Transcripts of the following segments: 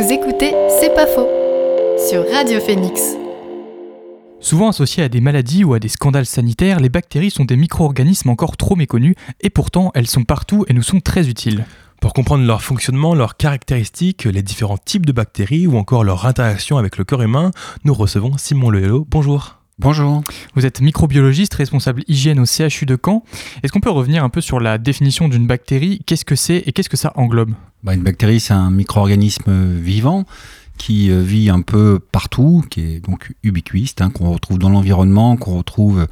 Vous écoutez C'est pas faux sur Radio Phoenix. Souvent associées à des maladies ou à des scandales sanitaires, les bactéries sont des micro-organismes encore trop méconnus et pourtant elles sont partout et nous sont très utiles. Pour comprendre leur fonctionnement, leurs caractéristiques, les différents types de bactéries ou encore leur interaction avec le corps humain, nous recevons Simon Lehello. Bonjour. Bonjour. Vous êtes microbiologiste, responsable hygiène au CHU de Caen. Est-ce qu'on peut revenir un peu sur la définition d'une bactérie? Qu'est-ce que c'est et qu'est-ce que ça englobe? Bah, Une bactérie, c'est un micro-organisme vivant qui euh, vit un peu partout, qui est donc ubiquiste, hein, qu'on retrouve dans l'environnement, qu'on retrouve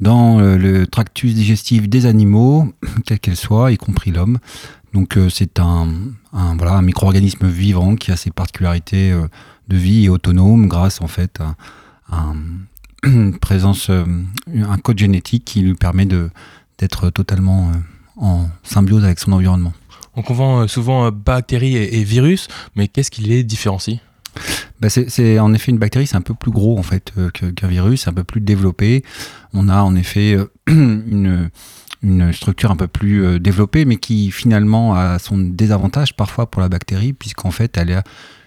dans euh, le tractus digestif des animaux, quelle qu'elle soit, y compris l'homme. Donc euh, c'est un, voilà, un micro-organisme vivant qui a ses particularités de vie et autonome grâce en fait à, à une présence, euh, un code génétique qui lui permet d'être totalement euh, en symbiose avec son environnement. On confond euh, souvent bactéries et, virus, mais qu'est-ce qui les différencie? Bah c'est en effet une bactérie, c'est un peu plus gros en fait qu'un virus, un peu plus développé. On a en effet une, une structure un peu plus développée, mais qui finalement a son désavantage parfois pour la bactérie, puisqu'en fait elle a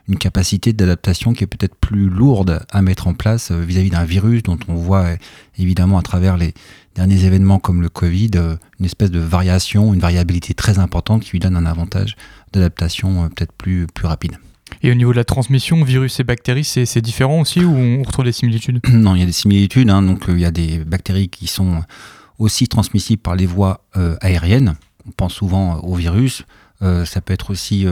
une capacité d'adaptation qui est peut-être plus lourde à mettre en place euh, vis-à-vis d'un virus dont on voit euh, évidemment à travers les derniers événements comme le Covid euh, une espèce de variation, une variabilité très importante qui lui donne un avantage d'adaptation peut-être plus, plus rapide. Et au niveau de la transmission, virus et bactéries, c'est différent aussi ou on retrouve des similitudes Non, il y a des similitudes. Hein. donc il y a des bactéries qui sont aussi transmissibles par les voies aériennes. On pense souvent au virus. ça peut être aussi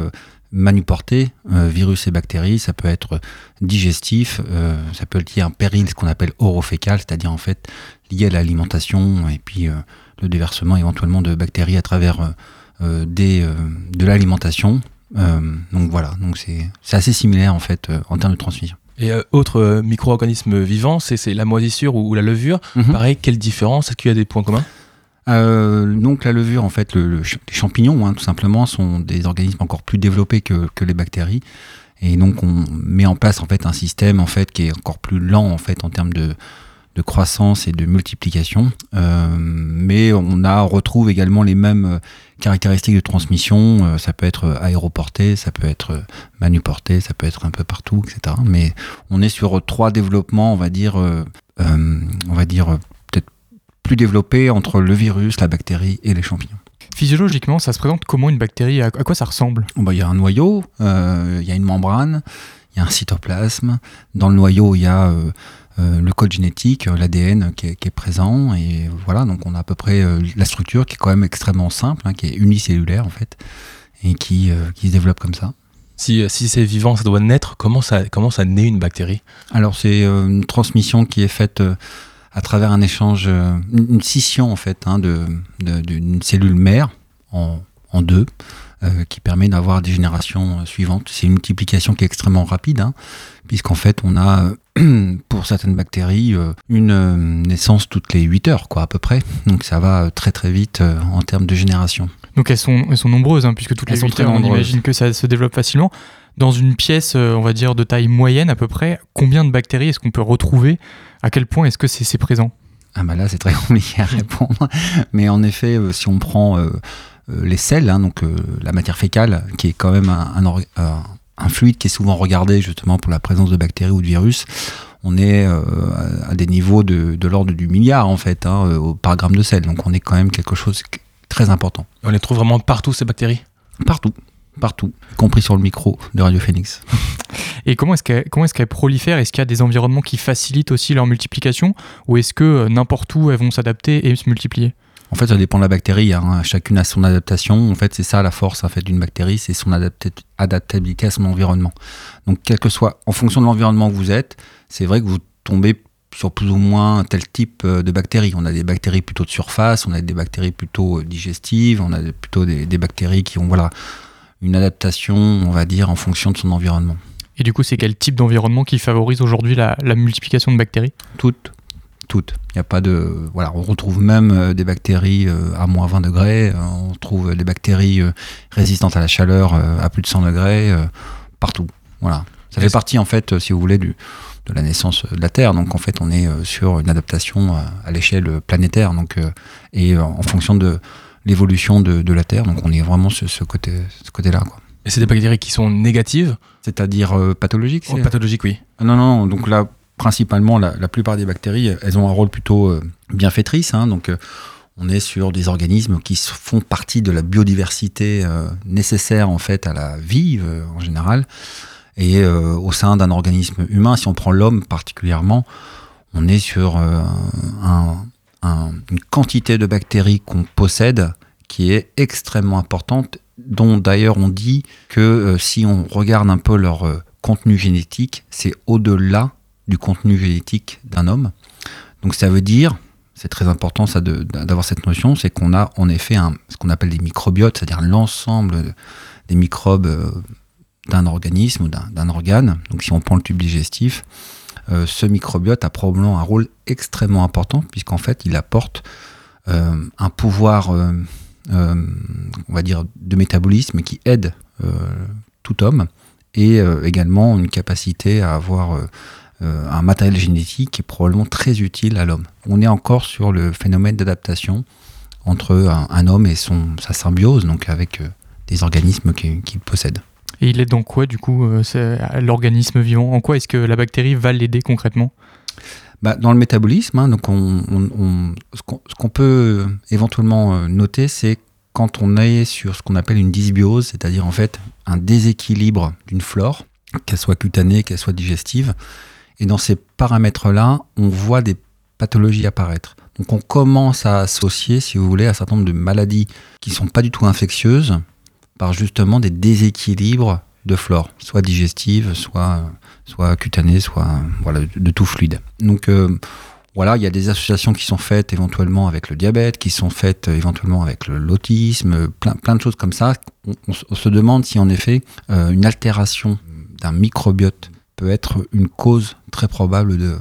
manuporté, euh, virus et bactéries, ça peut être digestif, euh, ça peut être lié à un péril, ce qu'on appelle orofécal, c'est-à-dire en fait lié à l'alimentation et puis euh, le déversement éventuellement de bactéries à travers des, de l'alimentation. donc voilà, donc c'est assez similaire en fait en termes de transmission. Et autre micro-organisme vivant, c'est la moisissure ou, la levure. Mhm. Pareil, quelle différence? Est-ce qu'il y a des points communs? Euh, donc la levure, en fait, le, les champignons, hein, tout simplement, sont des organismes encore plus développés que, que, les bactéries. Et donc on met en place en fait un système en fait qui est encore plus lent en fait en termes de, de croissance et de multiplication. Euh, mais on a retrouve également les mêmes euh, caractéristiques de transmission. Euh, ça peut être aéroporté, ça peut être manuporté, ça peut être un peu partout, etc. Mais on est sur trois développements, on va dire, euh, on va dire plus développé entre le virus, la bactérie et les champignons. Physiologiquement, ça se présente comment une bactérie? À quoi ça ressemble? Bah, Il y a un noyau, euh, il y a une membrane, il y a un cytoplasme. Dans le noyau, il y a euh, euh, le code génétique, l'ADN qui, est présent. Et voilà, donc on a à peu près la structure qui est quand même extrêmement simple, hein, qui est unicellulaire en fait, et qui, qui se développe comme ça. Si, si c'est vivant, ça doit naître. Comment ça, comment ça naît une bactérie? Alors c'est une transmission qui est faite à travers un échange, euh, une scission en fait, hein, d'une cellule mère en, deux, euh, qui permet d'avoir des générations euh, suivantes. C'est une multiplication qui est extrêmement rapide, hein, puisqu'en fait on a pour certaines bactéries une naissance toutes les 8 heures, quoi, à peu près. Donc ça va très très vite en termes de génération. Donc elles sont, elles sont nombreuses, hein, puisque toutes les 8 heures, on imagine que ça se développe facilement. Dans une pièce, on va dire, de taille moyenne à peu près, combien de bactéries est-ce qu'on peut retrouver à quel point est-ce que c'est présent? Ah bah là c'est très compliqué à répondre. Mais en effet, euh, si on prend euh, euh, les selles, hein, donc la matière fécale, qui est quand même un, fluide qui est souvent regardé justement pour la présence de bactéries ou de virus, on est à des niveaux de, l'ordre du milliard en fait, hein, par gramme de sel. Donc on est quand même quelque chose de très important. On les trouve vraiment partout ces bactéries? Partout partout, y compris sur le micro de Radio Phoenix. Et comment est-ce qu'elles est prolifèrent Est-ce qu'il y a des environnements qui facilitent aussi leur multiplication? Ou est-ce que euh, n'importe où elles vont s'adapter et se multiplier? En fait, ça dépend de la bactérie. Hein. Chacune a son adaptation. En fait, c'est ça la force en fait, d'une bactérie, c'est son adaptabilité à son environnement. Donc, quel que soit, en fonction de l'environnement où vous êtes, c'est vrai que vous tombez sur plus ou moins tel type euh, de bactéries. On a des bactéries plutôt de surface, on a des bactéries plutôt euh, digestives, on a plutôt des, des bactéries qui ont voilà, une adaptation, on va dire, en fonction de son environnement. Et du coup, c'est quel type d'environnement qui favorise aujourd'hui la, multiplication de bactéries? Toutes. Toutes. Il n'y a pas de. Voilà, on retrouve même euh, des bactéries euh, à moins 20 degrés, euh, on trouve des bactéries résistantes à la chaleur à plus de 100 degrés, partout. Voilà. Ça fait partie, en fait, si vous voulez, du, de la naissance de la Terre. Donc, en fait, on est sur une adaptation à l'échelle planétaire. Donc, et en fonction de l'évolution de, la Terre. Donc on est vraiment sur ce côté, ce côté-là. Et c'est des bactéries qui sont négatives C'est-à-dire euh, pathologiques oh, Pathologiques, oui. Non, non, donc là, principalement, la, plupart des bactéries, elles ont un rôle plutôt euh, bienfaitrice. Hein, donc, euh, on est sur des organismes qui font partie de la biodiversité nécessaire en fait à la vie en général. Et au sein d'un organisme humain, si on prend l'homme particulièrement, on est sur une quantité de bactéries qu'on possède qui est extrêmement importante, dont d'ailleurs on dit que euh, si on regarde un peu leur euh, contenu génétique, c'est au-delà du contenu génétique d'un homme. Donc ça veut dire, c'est très important ça d'avoir cette notion, c'est qu'on a en effet ce qu'on appelle des microbiotes, c'est-à-dire l'ensemble des microbes euh, d'un organisme ou d'un organe. Donc si on prend le tube digestif, ce microbiote a probablement un rôle extrêmement important puisqu'en fait il apporte un pouvoir euh, de métabolisme qui aide euh, tout homme et euh, également une capacité à avoir un matériel génétique qui est probablement très utile à l'homme. On est encore sur le phénomène d'adaptation entre un, homme et sa symbiose, donc avec des organismes qu'il possède. Et il est donc quoi, du coup, l'organisme vivant? En quoi est-ce que la bactérie va l'aider concrètement? Bah, dans le métabolisme, hein, ce qu'on peut éventuellement euh, noter, c'est quand on est sur ce qu'on appelle une dysbiose, c'est-à-dire en fait un déséquilibre d'une flore, qu'elle soit cutanée, qu'elle soit digestive. Et dans ces paramètres-là, on voit des pathologies apparaître. Donc on commence à associer, si vous voulez, un certain nombre de maladies qui ne sont pas du tout infectieuses par justement des déséquilibres de flore, soit digestive, soit soit cutané, soit voilà, de tout fluide. Donc euh, voilà, il y a des associations qui sont faites éventuellement avec le diabète, qui sont faites éventuellement avec l'autisme, plein, plein de choses comme ça. On, se demande si en effet euh, une altération d'un microbiote peut être une cause très probable de,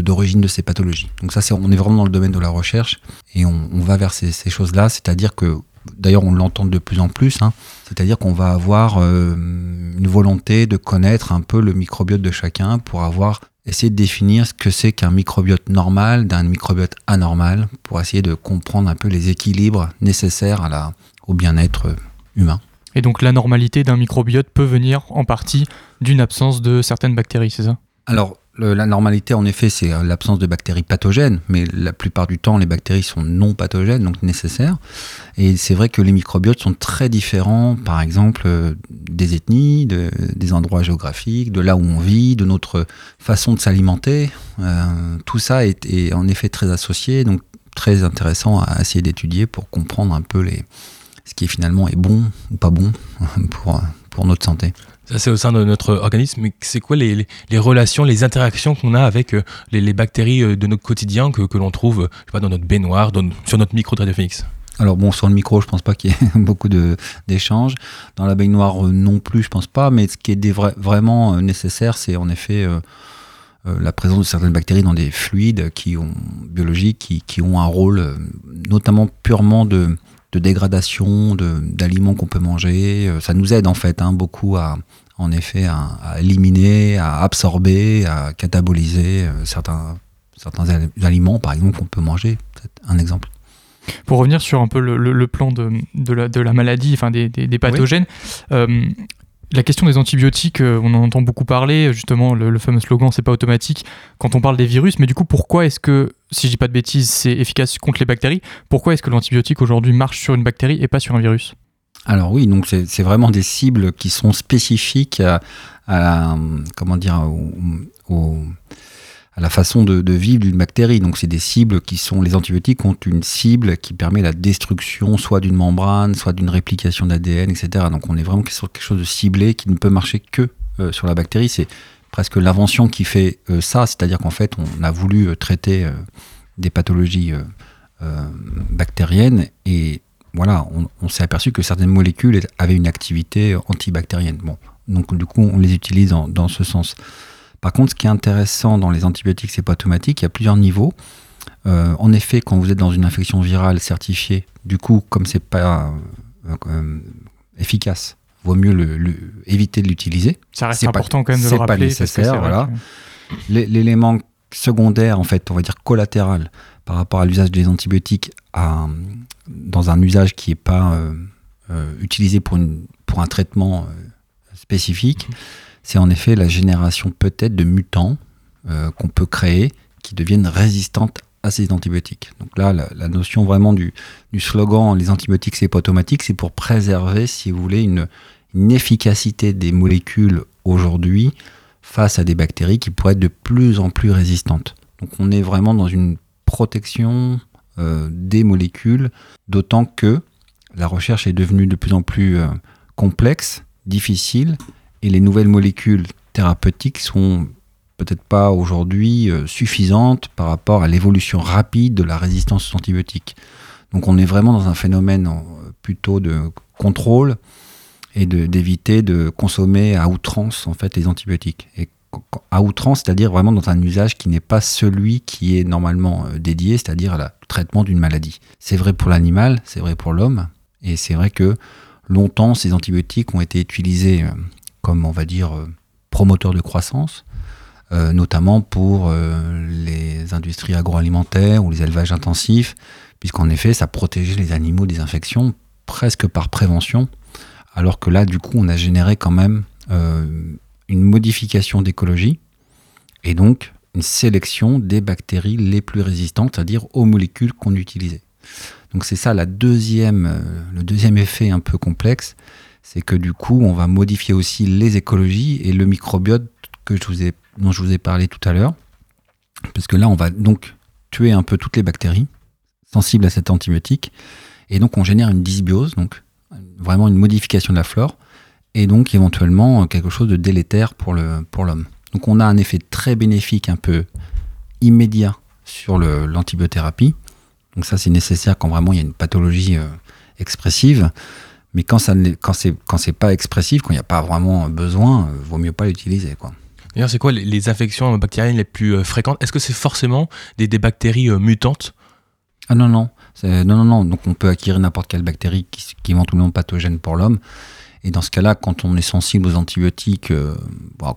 d'origine de, ces pathologies. Donc ça, c'est, on est vraiment dans le domaine de la recherche et on, va vers ces choses-là, c'est-à-dire que d'ailleurs on l'entend de plus en plus, hein. c'est-à-dire qu'on va avoir euh, une volonté de connaître un peu le microbiote de chacun pour avoir essayé de définir ce que c'est qu'un microbiote normal d'un microbiote anormal, pour essayer de comprendre un peu les équilibres nécessaires à la, au bien-être humain. Et donc la normalité d'un microbiote peut venir en partie d'une absence de certaines bactéries, c'est ça? Alors la normalité, en effet, c'est euh, l'absence de bactéries pathogènes, mais la plupart du temps, les bactéries sont non pathogènes, donc nécessaires. Et c'est vrai que les microbiotes sont très différents, par exemple, euh, des ethnies, des endroits géographiques, de là où on vit, de notre façon de s'alimenter. Euh, tout ça est, en effet très associé, donc très intéressant à essayer d'étudier pour comprendre un peu les, ce qui finalement est bon ou pas bon pour, pour notre santé. Ça, c'est au sein de notre organisme. Mais c'est quoi les, relations, les interactions qu'on a avec euh, les, bactéries euh, de notre quotidien que, que l'on trouve euh, pas, dans notre baignoire, sur notre micro de alors bon, sur le micro, je pense pas qu'il y ait beaucoup d'échanges. Dans la baignoire non plus, je pense pas. Mais ce qui est vraiment nécessaire, c'est en effet la présence de certaines bactéries dans des fluides qui ont, biologiques qui, qui ont un rôle notamment purement de, de dégradation d'aliments qu'on peut manger. Ça nous aide en fait hein, beaucoup à, en effet à, éliminer, à absorber, à cataboliser euh, certains, certains aliments, par exemple, qu'on peut manger. C'est un exemple. Pour revenir sur un peu le, plan de, de, la, de, la, maladie, enfin des, des, pathogènes, euh, la question des antibiotiques, euh, on en entend beaucoup parler, justement, le, fameux slogan c'est pas automatique quand on parle des virus, mais du coup, pourquoi est-ce que, si je dis pas de bêtises, c'est efficace contre les bactéries, pourquoi est-ce que l'antibiotique aujourd'hui marche sur une bactérie et pas sur un virus? Alors oui, donc c'est vraiment des cibles qui sont spécifiques à, comment dire, à la façon de, vivre d'une bactérie. Donc c'est des cibles qui sont, les antibiotiques ont une cible qui permet la destruction soit d'une membrane, soit d'une réplication d'ADN, etc. Donc on est vraiment sur quelque chose de ciblé qui ne peut marcher que euh, sur la bactérie. C'est presque l'invention qui fait euh, ça, c'est-à-dire qu'en fait on a voulu euh, traiter des pathologies bactériennes et voilà, on, s'est aperçu que certaines molécules avaient une activité antibactérienne. Donc du coup, on les utilise dans, ce sens. Par contre, ce qui est intéressant dans les antibiotiques, c'est pas automatique, il y a plusieurs niveaux. Euh, en effet, quand vous êtes dans une infection virale certifiée, du coup, comme c'est pas euh, euh, efficace, vaut mieux le, éviter de l'utiliser. Ça reste important quand même de le rappeler. pas nécessaire, voilà. L'élément secondaire, en fait, on va dire collatéral, par rapport à l'usage des antibiotiques à, dans un usage qui n'est pas euh, euh, utilisé pour une pour un traitement spécifique, c'est en effet la génération peut-être de mutants qu'on peut créer qui deviennent résistantes ces antibiotiques. Donc là, la, notion vraiment du, slogan les antibiotiques, c'est pas automatique, c'est pour préserver, si vous voulez, une, efficacité des molécules aujourd'hui face à des bactéries qui pourraient être de plus en plus résistantes. Donc on est vraiment dans une protection euh, des molécules, d'autant que la recherche est devenue de plus en plus euh, complexe, difficile, et les nouvelles molécules thérapeutiques sont peut-être pas aujourd'hui euh, suffisante par rapport à l'évolution rapide de la résistance aux antibiotiques. Donc on est vraiment dans un phénomène euh, plutôt de contrôle et d'éviter de, consommer à outrance en fait les antibiotiques. Et à outrance, c'est-à-dire vraiment dans un usage qui n'est pas celui qui est normalement euh, dédié, c'est-à-dire le traitement d'une maladie. C'est vrai pour l'animal, c'est vrai pour l'homme, et c'est vrai que longtemps ces antibiotiques ont été utilisés comme on va dire promoteurs de croissance, euh, notamment pour euh, les industries agroalimentaires ou les élevages intensifs, puisqu'en effet, ça protégeait les animaux des infections presque par prévention, alors que là, du coup, on a généré quand même euh, une modification d'écologie et donc une sélection des bactéries les plus résistantes, c'est-à-dire aux molécules qu'on utilisait. Donc c'est ça le deuxième effet un peu complexe, c'est que du coup on va modifier aussi les écologies et le microbiote que je vous ai dont je vous ai parlé tout à l'heure. Parce que là, on va donc tuer un peu toutes les bactéries sensibles à cet antibiotique. Et donc, on génère une dysbiose, donc vraiment une modification de la flore, et donc éventuellement quelque chose de délétère pour l'homme. Pour donc, on a un effet très bénéfique, un peu immédiat sur l'antibiothérapie. Donc, ça, c'est nécessaire quand vraiment il y a une pathologie euh, expressive. Mais quand, ça, quand c'est pas expressif, quand il n'y a pas vraiment besoin, euh, vaut mieux pas l'utiliser. quoi. D'ailleurs, c'est quoi les, infections bactériennes les plus euh, fréquentes? Est-ce que c'est forcément des, bactéries euh, mutantes? Ah non, non. Non, non, non. Donc on peut acquérir n'importe quelle bactérie qui, qui éventuellement pathogène pour l'homme. Et dans ce cas-là, quand on est sensible aux antibiotiques, euh,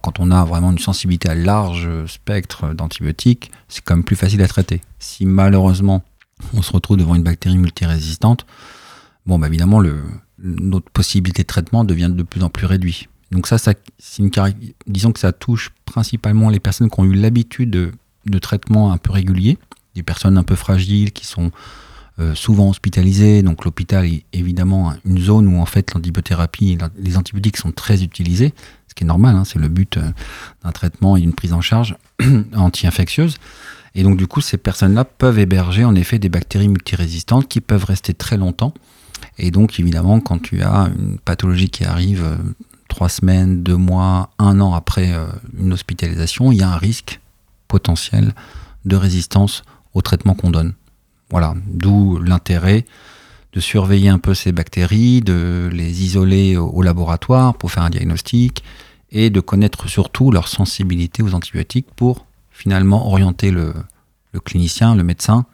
quand on a vraiment une sensibilité à large spectre d'antibiotiques, c'est quand même plus facile à traiter. Si malheureusement on se retrouve devant une bactérie multirésistante, bon, bah évidemment, notre possibilité de traitement devient de plus en plus réduite. Donc ça, ça une disons que ça touche principalement les personnes qui ont eu l'habitude de, de traitements un peu réguliers, des personnes un peu fragiles qui sont euh, souvent hospitalisées. Donc l'hôpital est évidemment une zone où en fait l'antibiothérapie, les antibiotiques sont très utilisés, ce qui est normal, hein, c'est le but euh, d'un traitement et d'une prise en charge anti-infectieuse. Et donc du coup, ces personnes-là peuvent héberger en effet des bactéries multirésistantes qui peuvent rester très longtemps. Et donc évidemment, quand tu as une pathologie qui arrive euh, trois semaines, deux mois, un an après euh, une hospitalisation, il y a un risque potentiel de résistance au traitement qu'on donne. Voilà, d'où l'intérêt de surveiller un peu ces bactéries, de les isoler au, laboratoire pour faire un diagnostic et de connaître surtout leur sensibilité aux antibiotiques pour finalement orienter le, clinicien, le médecin,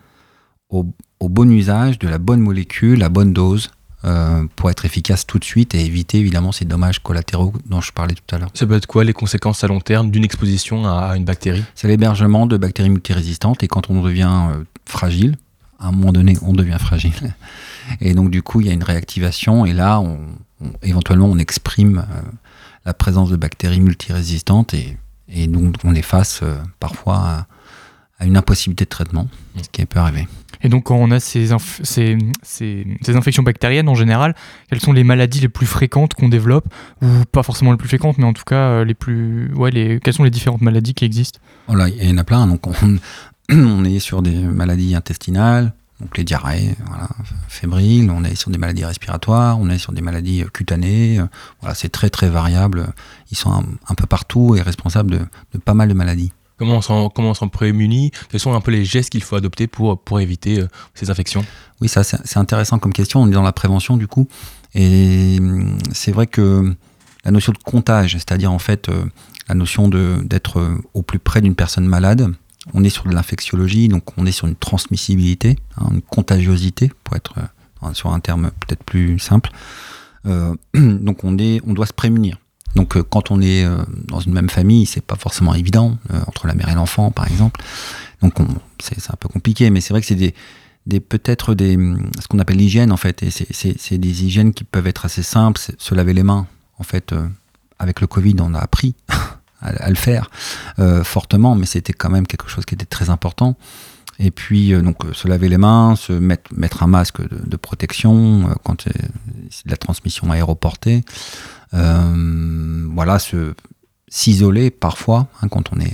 au, au, bon usage de la bonne molécule, la bonne dose euh, pour être efficace tout de suite et éviter évidemment ces dommages collatéraux dont je parlais tout à l'heure. Ça peut être quoi les conséquences à long terme d'une exposition à une bactérie? C'est l'hébergement de bactéries multirésistantes et quand on devient euh, fragile, à un moment donné on devient fragile. Et donc du coup il y a une réactivation et là on, éventuellement on exprime euh, la présence de bactéries multirésistantes et, et donc on est face parfois à, à, une impossibilité de traitement, ce qui peut arriver. Et donc, quand on a ces, ces, ces, infections bactériennes en général, quelles sont les maladies les plus fréquentes qu'on développe? Ou pas forcément les plus fréquentes, mais en tout cas, euh, les plus. Ouais, les... quelles sont les différentes maladies qui existent? Voilà, il y en a plein. Donc, on, est sur des maladies intestinales, donc les diarrhées, voilà, fébriles, on est sur des maladies respiratoires, on est sur des maladies cutanées. Voilà, c'est très très variable. Ils sont un, peu partout et responsables de, de pas mal de maladies. Comment on s'en prémunit? Quels sont un peu les gestes qu'il faut adopter pour, pour éviter euh, ces infections? Oui, ça c'est intéressant comme question. On est dans la prévention du coup. Et hum, c'est vrai que la notion de comptage, c'est-à-dire en fait euh, la notion d'être euh, au plus près d'une personne malade, on est sur de l'infectiologie, donc on est sur une transmissibilité, hein, une contagiosité, pour être sur un terme peut-être plus simple. donc on, est, on doit se prémunir. Donc euh, quand on est euh, dans une même famille, c'est pas forcément évident, euh, entre la mère et l'enfant par exemple. Donc c'est un peu compliqué, mais c'est vrai que c'est des, peut-être des ce qu'on appelle l'hygiène en fait. Et c'est des hygiènes qui peuvent être assez simples. Se laver les mains en fait avec le Covid on a appris à, le faire fortement mais c'était quand même quelque chose qui était très important. Et puis donc se laver les mains se mettre mettre un masque de, protection quand c'est de la transmission aéroportée voilà se s'isoler parfois hein, quand on est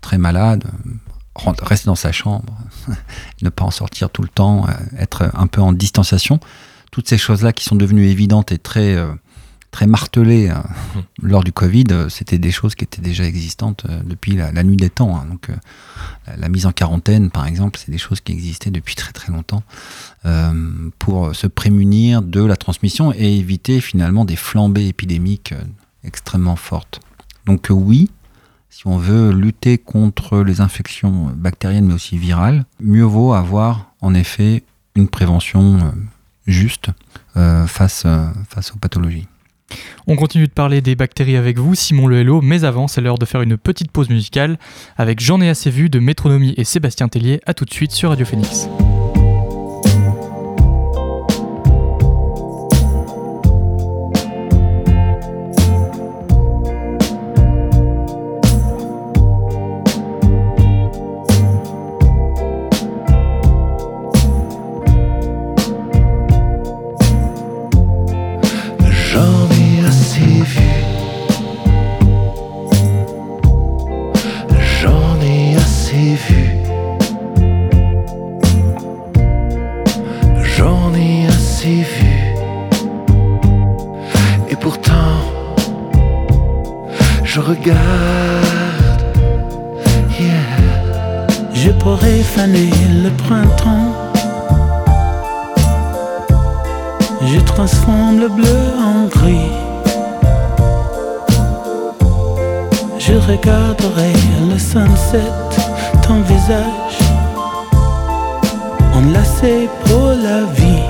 très malade rester dans sa chambre, ne pas en sortir tout le temps, euh, être un peu en distanciation. Toutes ces choses-là qui sont devenues évidentes et très, euh, très martelées euh, mmh. lors du Covid, c'était des choses qui étaient déjà existantes depuis la, nuit des temps. Hein. Donc, la, mise en quarantaine, par exemple, c'est des choses qui existaient depuis très très longtemps pour se prémunir de la transmission et éviter finalement des flambées épidémiques extrêmement fortes. Donc oui, si on veut lutter contre les infections bactériennes mais aussi virales, mieux vaut avoir en effet une prévention euh, juste euh, face, euh, face aux pathologies. On continue de parler des bactéries avec vous, Simon Le Hello, mais avant, c'est l'heure de faire une petite pause musicale avec J'en ai assez de Métronomie et Sébastien Tellier. À tout de suite sur Radio Phoenix. Et pourtant, je regarde. Je pourrais faner le printemps. Je transforme le bleu en gris. Je regarderai le sunset, ton visage, enlacé pour la vie.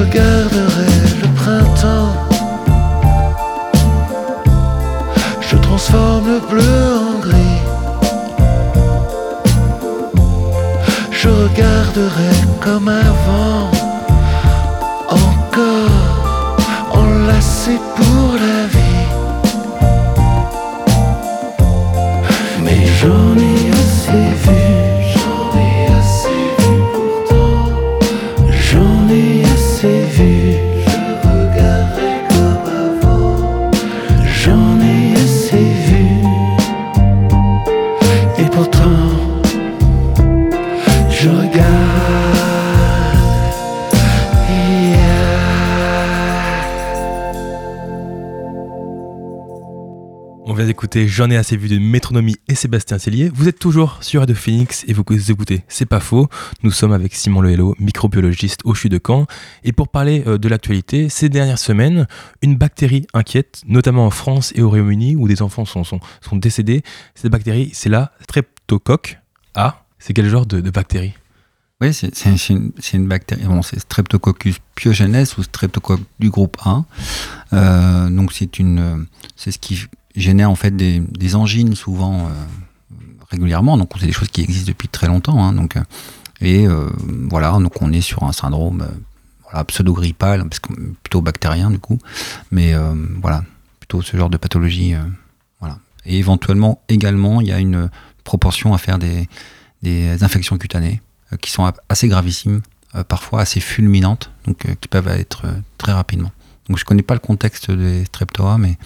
Je regarderai le printemps. Je transforme le bleu en gris. Je regarderai comme avant. J'en ai assez vu de Métronomie et Sébastien Cellier. Vous êtes toujours sur Radio Phoenix et vous écoutez C'est pas faux. Nous sommes avec Simon Lehello, microbiologiste au CHU de Caen. Et pour parler euh, de l'actualité, ces dernières semaines, une bactérie inquiète, notamment en France et au Royaume-Uni, où des enfants sont, décédés. Cette bactérie, c'est la streptocoque A. C'est quel genre de, bactérie? Oui, c'est une, bactérie. Bon, c'est Streptococcus pyogenes ou Streptococcus du groupe A. Euh, donc c'est une, c'est ce qui génère en fait des, angines souvent euh, régulièrement. Donc c'est des choses qui existent depuis très longtemps. Hein, donc, euh, et euh, voilà, donc on est sur un syndrome pseudo-grippal, parce que plutôt bactérien du coup. Mais voilà, plutôt ce genre de pathologie. voilà. Et éventuellement également, il y a une proportion à faire des, infections cutanées qui sont assez gravissimes, parfois assez fulminantes, donc qui peuvent être très rapidement. Donc je ne connais pas le contexte des streptoa, mais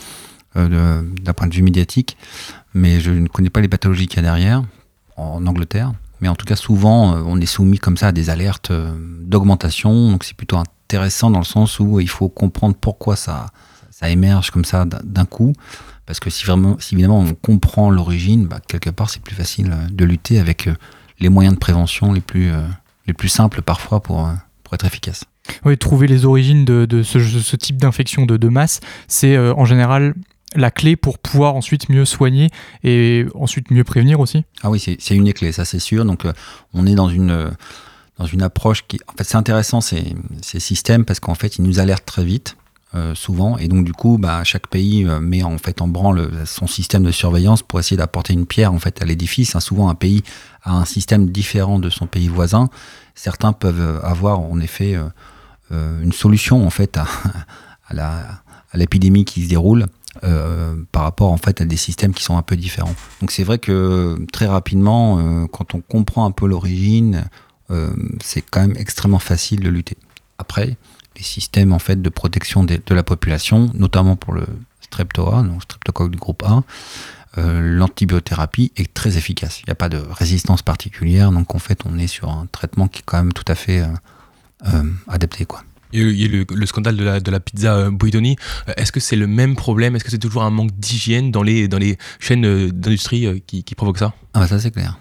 d'un point de vue médiatique, mais je ne connais pas les pathologies qu'il y a derrière en Angleterre. Mais en tout cas, souvent, euh, on est soumis comme ça à des alertes euh, d'augmentation. Donc c'est plutôt intéressant dans le sens où il faut comprendre pourquoi ça, ça émerge comme ça d'un coup. Parce que si vraiment, si évidemment on comprend l'origine, bah, quelque part c'est plus facile de lutter avec les moyens de prévention les plus, les plus simples parfois pour, pour être efficace. Oui, trouver les origines de, de ce, type d'infection de, masse, c'est en général la clé pour pouvoir ensuite mieux soigner et ensuite mieux prévenir aussi Ah oui, c'est une des clés, ça c'est sûr. Donc euh, on est dans une, euh, dans une approche qui... En fait c'est intéressant ces, ces, systèmes parce qu'en fait ils nous alertent très vite. Euh, souvent et donc du coup bah, chaque pays met en fait en branle son système de surveillance pour essayer d'apporter une pierre en fait à l'édifice hein. souvent un pays a un système différent de son pays voisin certains peuvent avoir en effet une solution en fait à, à l'épidémie qui se déroule euh, par rapport en fait à des systèmes qui sont un peu différents. Donc c'est vrai que très rapidement, euh, quand on comprend un peu l'origine, euh, c'est quand même extrêmement facile de lutter. Après, les systèmes en fait de protection de, la population, notamment pour le streptoa, donc streptocoque du groupe A, l'antibiothérapie est très efficace. Il n'y a pas de résistance particulière, donc en fait on est sur un traitement qui est quand même tout à fait adapté. Il y a eu le, scandale de la, de la pizza euh, Buitoni. Euh, est-ce que c'est le même problème? Est-ce que c'est toujours un manque d'hygiène dans les, dans les chaînes euh, d'industrie qui, qui provoque ça? Ah bah ça c'est clair.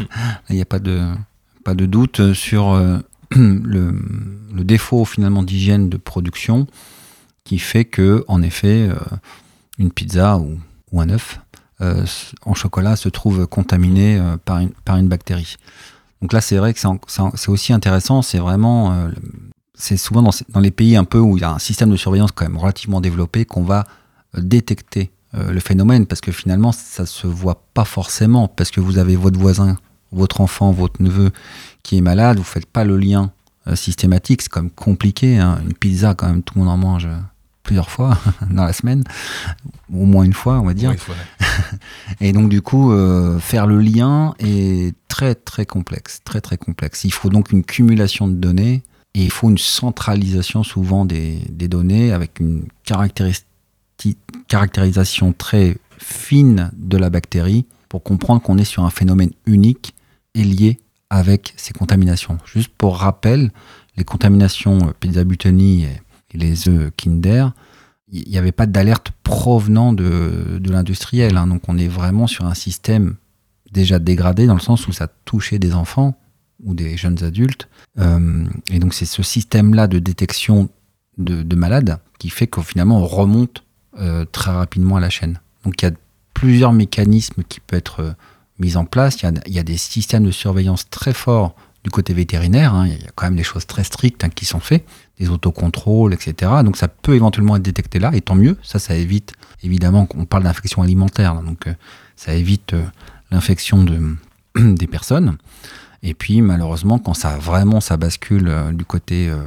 Il n'y a pas de, pas de doute sur le, le, défaut finalement d'hygiène de production qui fait que en effet une pizza ou, ou un œuf en chocolat se trouve contaminé par, une, par une bactérie. Donc là, c'est vrai que c'est aussi intéressant, c'est vraiment c'est souvent dans, les pays un peu où il y a un système de surveillance quand même relativement développé qu'on va euh, détecter euh, le phénomène parce que finalement ça se voit pas forcément parce que vous avez votre voisin, votre enfant, votre neveu qui est malade, vous faites pas le lien euh, systématique, c'est quand même compliqué. Hein. Une pizza quand même tout le monde en mange plusieurs fois dans la semaine, au moins une fois on va dire. Et donc du coup faire le lien est très très complexe, très très complexe. Il faut donc une cumulation de données et il faut une centralisation souvent des, données avec une caractérisation très fine de la bactérie pour comprendre qu'on est sur un phénomène unique et lié avec ces contaminations. Juste pour rappel, les contaminations pizza butoni et, les œufs Kinder, il n'y avait pas d'alerte provenant de, l'industriel. Hein. donc on est vraiment sur un système déjà dégradé dans le sens où ça touchait des enfants ou des jeunes adultes. Euh, et donc c'est ce système-là de détection de, malades qui fait que finalement on remonte euh, très rapidement à la chaîne. Donc il y a plusieurs mécanismes qui peuvent être euh, mis en place. Il y, a, des systèmes de surveillance très forts du côté vétérinaire. Hein. Il y a quand même des choses très strictes hein, qui sont faites, des autocontrôles, etc. Donc ça peut éventuellement être détecté là, et tant mieux. Ça, ça évite évidemment qu'on parle d'infection alimentaire, donc ça évite l'infection de, des personnes. Et puis malheureusement, quand ça vraiment ça bascule euh, du côté euh,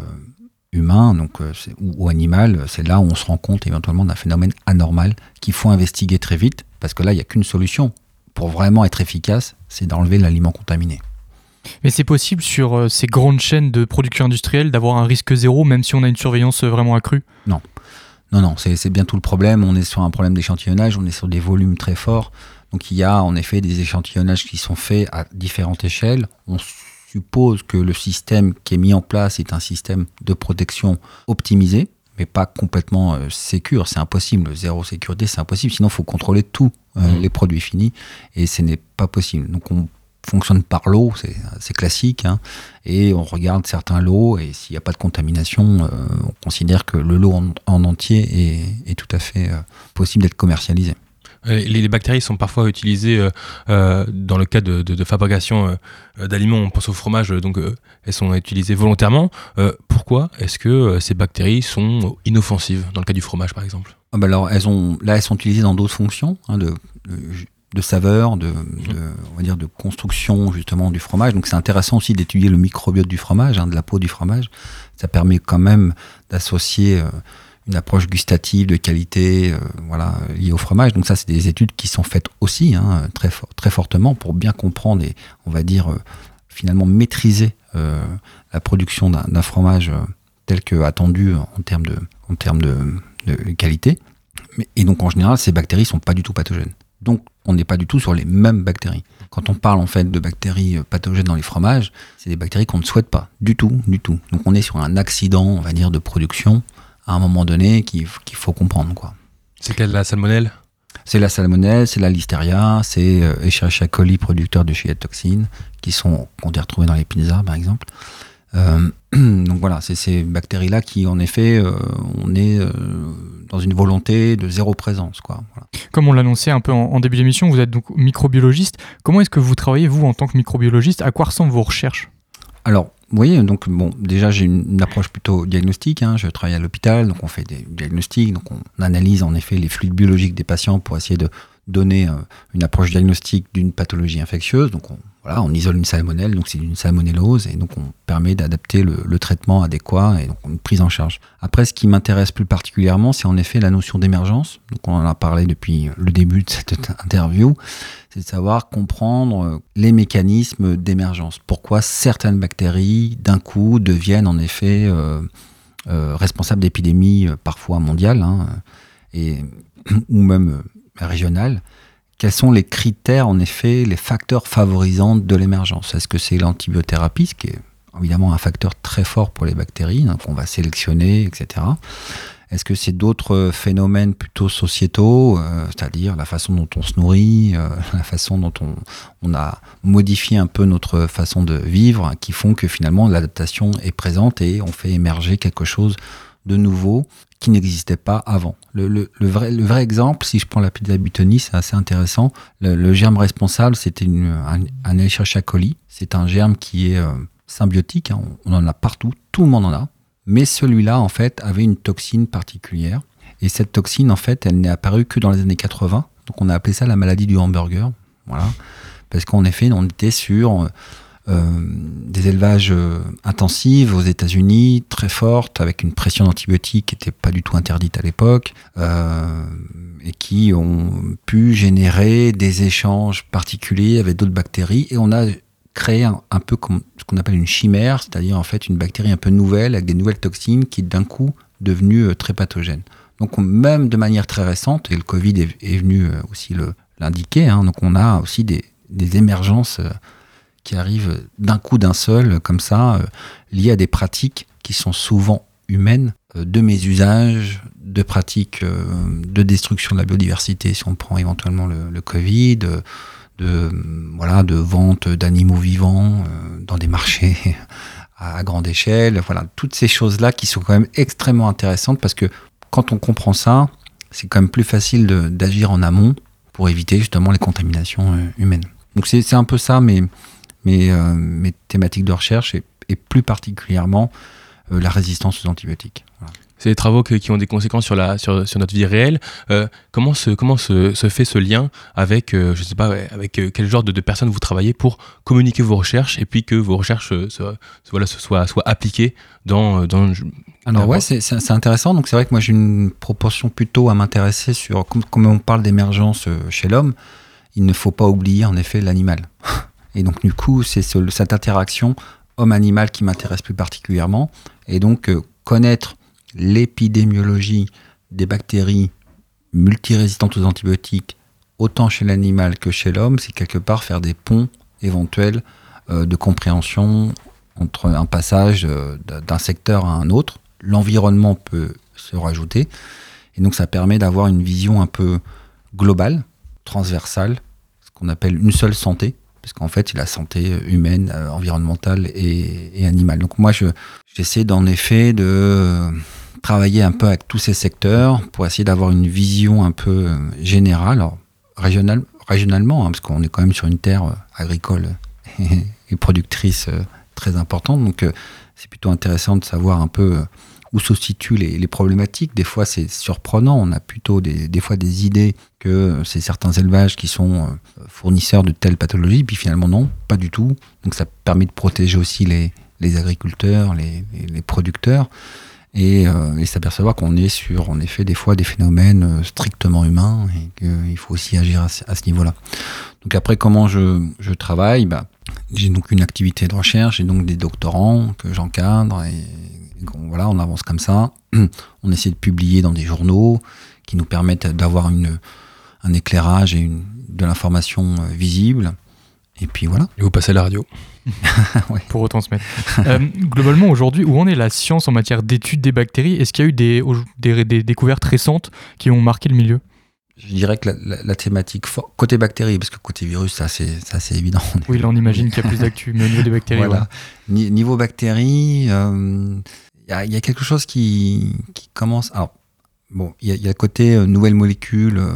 humain donc, euh, ou, animal, c'est là où on se rend compte éventuellement d'un phénomène anormal qu'il faut investiguer très vite, parce que là, il n'y a qu'une solution. Pour vraiment être efficace, c'est d'enlever l'aliment contaminé. Mais c'est possible sur ces grandes chaînes de production industrielle d'avoir un risque zéro, même si on a une surveillance vraiment accrue? Non. Non, non, c'est bien tout le problème. On est sur un problème d'échantillonnage, on est sur des volumes très forts. Donc il y a en effet des échantillonnages qui sont faits à différentes échelles. On suppose que le système qui est mis en place est un système de protection optimisé, mais pas complètement euh, sécure. C'est impossible. Zéro sécurité, c'est impossible. Sinon, il faut contrôler tous euh, Mhm. les produits finis et ce n'est pas possible. Donc, on fonctionne par lot, c'est classique, hein, et on regarde certains lots et s'il n'y a pas de contamination, euh, on considère que le lot en, en entier est, est tout à fait euh, possible d'être commercialisé. Euh, Les, bactéries sont parfois utilisées euh, euh, dans le cas de, de- de fabrication euh, d'aliments. On pense au fromage, donc euh, elles sont utilisées volontairement. Pourquoi est-ce que ces bactéries sont inoffensives dans le cas du fromage, par exemple? Ah bah alors, elles ont, là, elles sont utilisées dans d'autres fonctions, hein, de, saveur, de, de- on va dire de construction justement du fromage. Donc c'est intéressant aussi d'étudier le microbiote du fromage, hein, de la peau du fromage. Ça permet quand même d'associer une approche gustative de qualité, euh, voilà, liée au fromage. Donc ça, c'est des études qui sont faites aussi hein, très, fort- très fortement pour bien comprendre et on va dire euh, finalement maîtriser euh, la production d'un fromage tel que attendu en termes de, en termes de, qualité. Et donc en général, ces bactéries sont pas du tout pathogènes. Donc on n'est pas du tout sur les mêmes bactéries. Quand on parle en fait de bactéries pathogènes dans les fromages, c'est des bactéries qu'on ne souhaite pas du tout, du tout. Donc on est sur un accident, on va dire, de production à un moment donné qu'il faut comprendre quoi. C'est quelle la salmonelle? C'est la salmonelle, c'est la listeria, c'est euh, Escherichia coli, producteur de toxines, qui sont qu'on est retrouvés dans les pizzas, par exemple. Euh, donc voilà, c'est ces bactéries-là qui, en effet, euh, on est euh, dans une volonté de zéro présence, quoi. Voilà. Comme on l'annonçait un peu en, en début d'émission, vous êtes donc microbiologiste. Comment est-ce que vous travaillez, vous, en tant que microbiologiste? À quoi ressemblent vos recherches? Alors, voyez, donc bon, déjà j'ai une, une approche plutôt diagnostique. hein. Je travaille à l'hôpital, donc on fait des diagnostics, donc on analyse en effet les fluides biologiques des patients pour essayer de donner euh, une approche diagnostique d'une pathologie infectieuse. Donc on, voilà, on isole une salmonelle, donc c'est une salmonellose, et donc on permet d'adapter le, traitement adéquat et donc une prise en charge. Après, ce qui m'intéresse plus particulièrement, c'est en effet la notion d'émergence. Donc on en a parlé depuis le début de cette interview c'est de savoir comprendre euh, les mécanismes d'émergence. Pourquoi certaines bactéries, d'un coup, deviennent en effet euh, responsables d'épidémies parfois mondiales hein, et, ou même régionales. Quels sont les critères, en effet, les facteurs favorisants de l'émergence? Est-ce que c'est l'antibiothérapie, ce qui est évidemment un facteur très fort pour les bactéries, donc on va sélectionner, etc. Est-ce que c'est d'autres phénomènes plutôt sociétaux, euh, c'est-à-dire la façon dont on se nourrit, euh, la façon dont on, on, a modifié un peu notre façon de vivre, qui font que finalement l'adaptation est présente et on fait émerger quelque chose de nouveau qui n'existait pas avant? Le, vrai, le vrai exemple, si je prends la pizza Butoni, c'est assez intéressant. Le, germe responsable, c'était un, un coli. C'est un germe qui est euh, symbiotique, hein, on, on en a partout, tout le monde en a. Mais celui-là, en fait, avait une toxine particulière. Et cette toxine, en fait, elle n'est apparue que dans les années 80. Donc on a appelé ça la maladie du hamburger. Voilà. Parce qu'en effet, on était sur euh, des élevages euh, intensifs aux États-Unis, très fortes, avec une pression d'antibiotiques qui n'était pas du tout interdite à l'époque, euh, et qui ont pu générer des échanges particuliers avec d'autres bactéries. Et on a créé un, peu comme ce qu'on appelle une chimère, c'est-à-dire en fait une bactérie un peu nouvelle avec des nouvelles toxines qui d'un coup devenue euh, très pathogène. Donc on, même de manière très récente, et le Covid est, venu euh, aussi l'indiquer, hein, donc on a aussi des, émergences euh, qui arrivent d'un coup d'un seul, comme ça, euh, liées à des pratiques qui sont souvent humaines, euh, de mésusage, de pratiques euh, de destruction de la biodiversité, si on prend éventuellement le, Covid, de, voilà, de vente d'animaux vivants dans des marchés à grande échelle. Voilà, toutes ces choses-là qui sont quand même extrêmement intéressantes parce que quand on comprend ça, c'est quand même plus facile d'agir en amont pour éviter justement les contaminations humaines. Donc c'est un peu ça mes, mes, euh, mes thématiques de recherche et, et plus particulièrement euh, la résistance aux antibiotiques. Voilà c'est des travaux que, qui ont des conséquences sur, la, sur, sur notre vie réelle. Euh, comment se, comment se, se, fait ce lien avec, euh, je sais pas, avec euh, quel genre de, de, personnes vous travaillez pour communiquer vos recherches et puis que vos recherches se, voilà, se soient, soient appliquées dans, dans alors ouais, c'est intéressant. Donc c'est vrai que moi j'ai une proportion plutôt à m'intéresser sur comme, comme, on parle d'émergence chez l'homme, il ne faut pas oublier en effet l'animal. Et donc du coup c'est ce, cette interaction homme-animal qui m'intéresse plus particulièrement. Et donc euh, connaître l'épidémiologie des bactéries multirésistantes aux antibiotiques, autant chez l'animal que chez l'homme, c'est quelque part faire des ponts éventuels euh, de compréhension entre un passage euh, d'un secteur à un autre. L'environnement peut se rajouter. Et donc ça permet d'avoir une vision un peu globale, transversale, ce qu'on appelle une seule santé, parce qu'en fait, il a la santé humaine, euh, environnementale et, animale. Donc moi, j'essaie d'en effet de travailler un peu avec tous ces secteurs pour essayer d'avoir une vision un peu générale, alors, régionale, régionalement, hein, parce qu'on est quand même sur une terre euh, agricole et productrice euh, très importante. Donc c'est plutôt intéressant de savoir un peu où se situent les, problématiques. Des fois, c'est surprenant. On a plutôt des, fois des idées que c'est certains élevages qui sont euh, fournisseurs de telles pathologies, puis finalement, non, pas du tout. Donc, ça permet de protéger aussi les, agriculteurs, les, producteurs, et, euh, et s'apercevoir qu'on est sur, en effet, des fois des phénomènes euh, strictement humains et qu'il faut aussi agir à, ce niveau-là. Donc, après, comment je, je travaille? Bah, J'ai donc une activité de recherche, j'ai donc des doctorants que j'encadre et voilà, on avance comme ça. On essaie de publier dans des journaux qui nous permettent d'avoir un éclairage et une, de l'information euh, visible. Et puis voilà. Et vous passez à la radio. Pour retransmettre. euh, globalement, aujourd'hui, où en est la science en matière d'études des bactéries? Est-ce qu'il y a eu des, des, des, découvertes récentes qui ont marqué le milieu? Je dirais que la, thématique côté bactéries, parce que côté virus, ça c'est évident. Oui, là on imagine qu'il y a plus d'actu, mais au niveau des bactéries. Voilà. Niveau bactéries, euh, il y, a quelque chose qui, commence. Alors, bon, il y, a le côté euh, nouvelles molécules euh,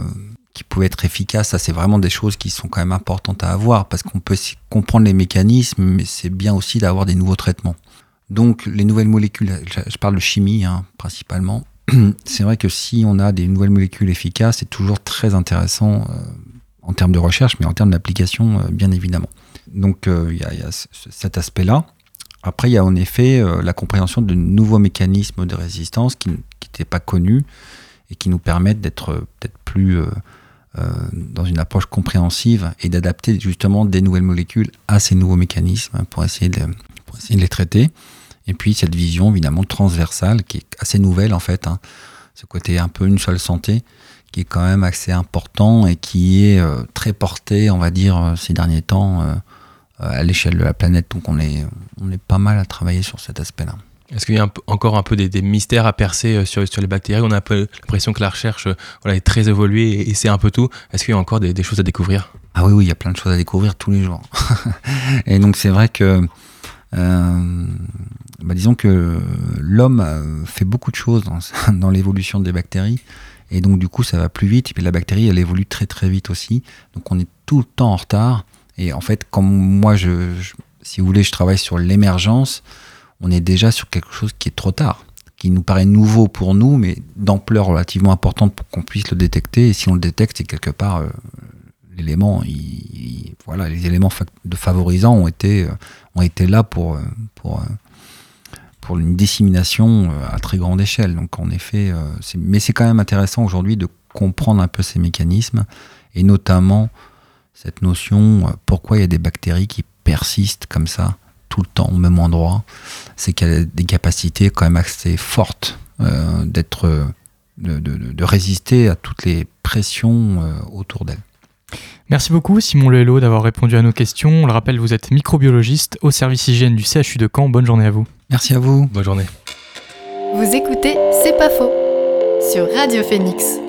qui pouvaient être efficaces. Ça, c'est vraiment des choses qui sont quand même importantes à avoir parce qu'on peut comprendre les mécanismes, mais c'est bien aussi d'avoir des nouveaux traitements. Donc, les nouvelles molécules, je, parle de chimie hein, principalement. c'est vrai que si on a des nouvelles molécules efficaces, c'est toujours très intéressant euh, en termes de recherche, mais en termes d'application, bien évidemment. Donc, il y, y, a cet aspect-là. Après, il y a en effet euh, la compréhension de nouveaux mécanismes de résistance qui n'étaient pas connus et qui nous permettent d'être euh, peut-être plus euh, dans une approche compréhensive et d'adapter justement des nouvelles molécules à ces nouveaux mécanismes pour essayer de, essayer de les traiter. Et puis cette vision évidemment transversale qui est assez nouvelle en fait, hein. ce côté un peu une seule santé qui est quand même assez important et qui est très porté, on va dire, ces derniers temps à l'échelle de la planète. Donc on est, on est pas mal à travailler sur cet aspect-là. Est-ce qu'il y a encore un peu des, mystères à percer euh, sur, sur les bactéries? On a un peu l'impression que la recherche euh, voilà, est très évoluée et, c'est un peu tout. Est-ce qu'il y a encore des, choses à découvrir? Ah oui, oui, il y a plein de choses à découvrir tous les jours. et donc c'est vrai que, euh, bah, disons que l'homme fait beaucoup de choses dans, dans l'évolution des bactéries. Et donc du coup, ça va plus vite. Et puis la bactérie, elle évolue très très vite aussi. Donc on est tout le temps en retard. Et en fait, comme moi, je, si vous voulez, je travaille sur l'émergence, on est déjà sur quelque chose qui est trop tard, qui nous paraît nouveau pour nous, mais d'ampleur relativement importante pour qu'on puisse le détecter. Et si on le détecte, c'est quelque part euh, l'élément, voilà, les éléments de favorisants ont été, euh, ont été là pour, euh, pour, pour une dissémination à très grande échelle. Donc en effet, mais c'est quand même intéressant aujourd'hui de comprendre un peu ces mécanismes et notamment cette notion, euh, pourquoi il y a des bactéries qui persistent comme ça tout le temps au même endroit, c'est qu'elle a des capacités quand même assez fortes euh, d'être, euh, de, résister à toutes les pressions autour d'elle. Merci beaucoup Simon Lello d'avoir répondu à nos questions. On le rappelle, vous êtes microbiologiste au service hygiène du CHU de Caen. Bonne journée à vous. Merci à vous. Bonne journée. Vous écoutez C'est pas faux sur Radio Phoenix.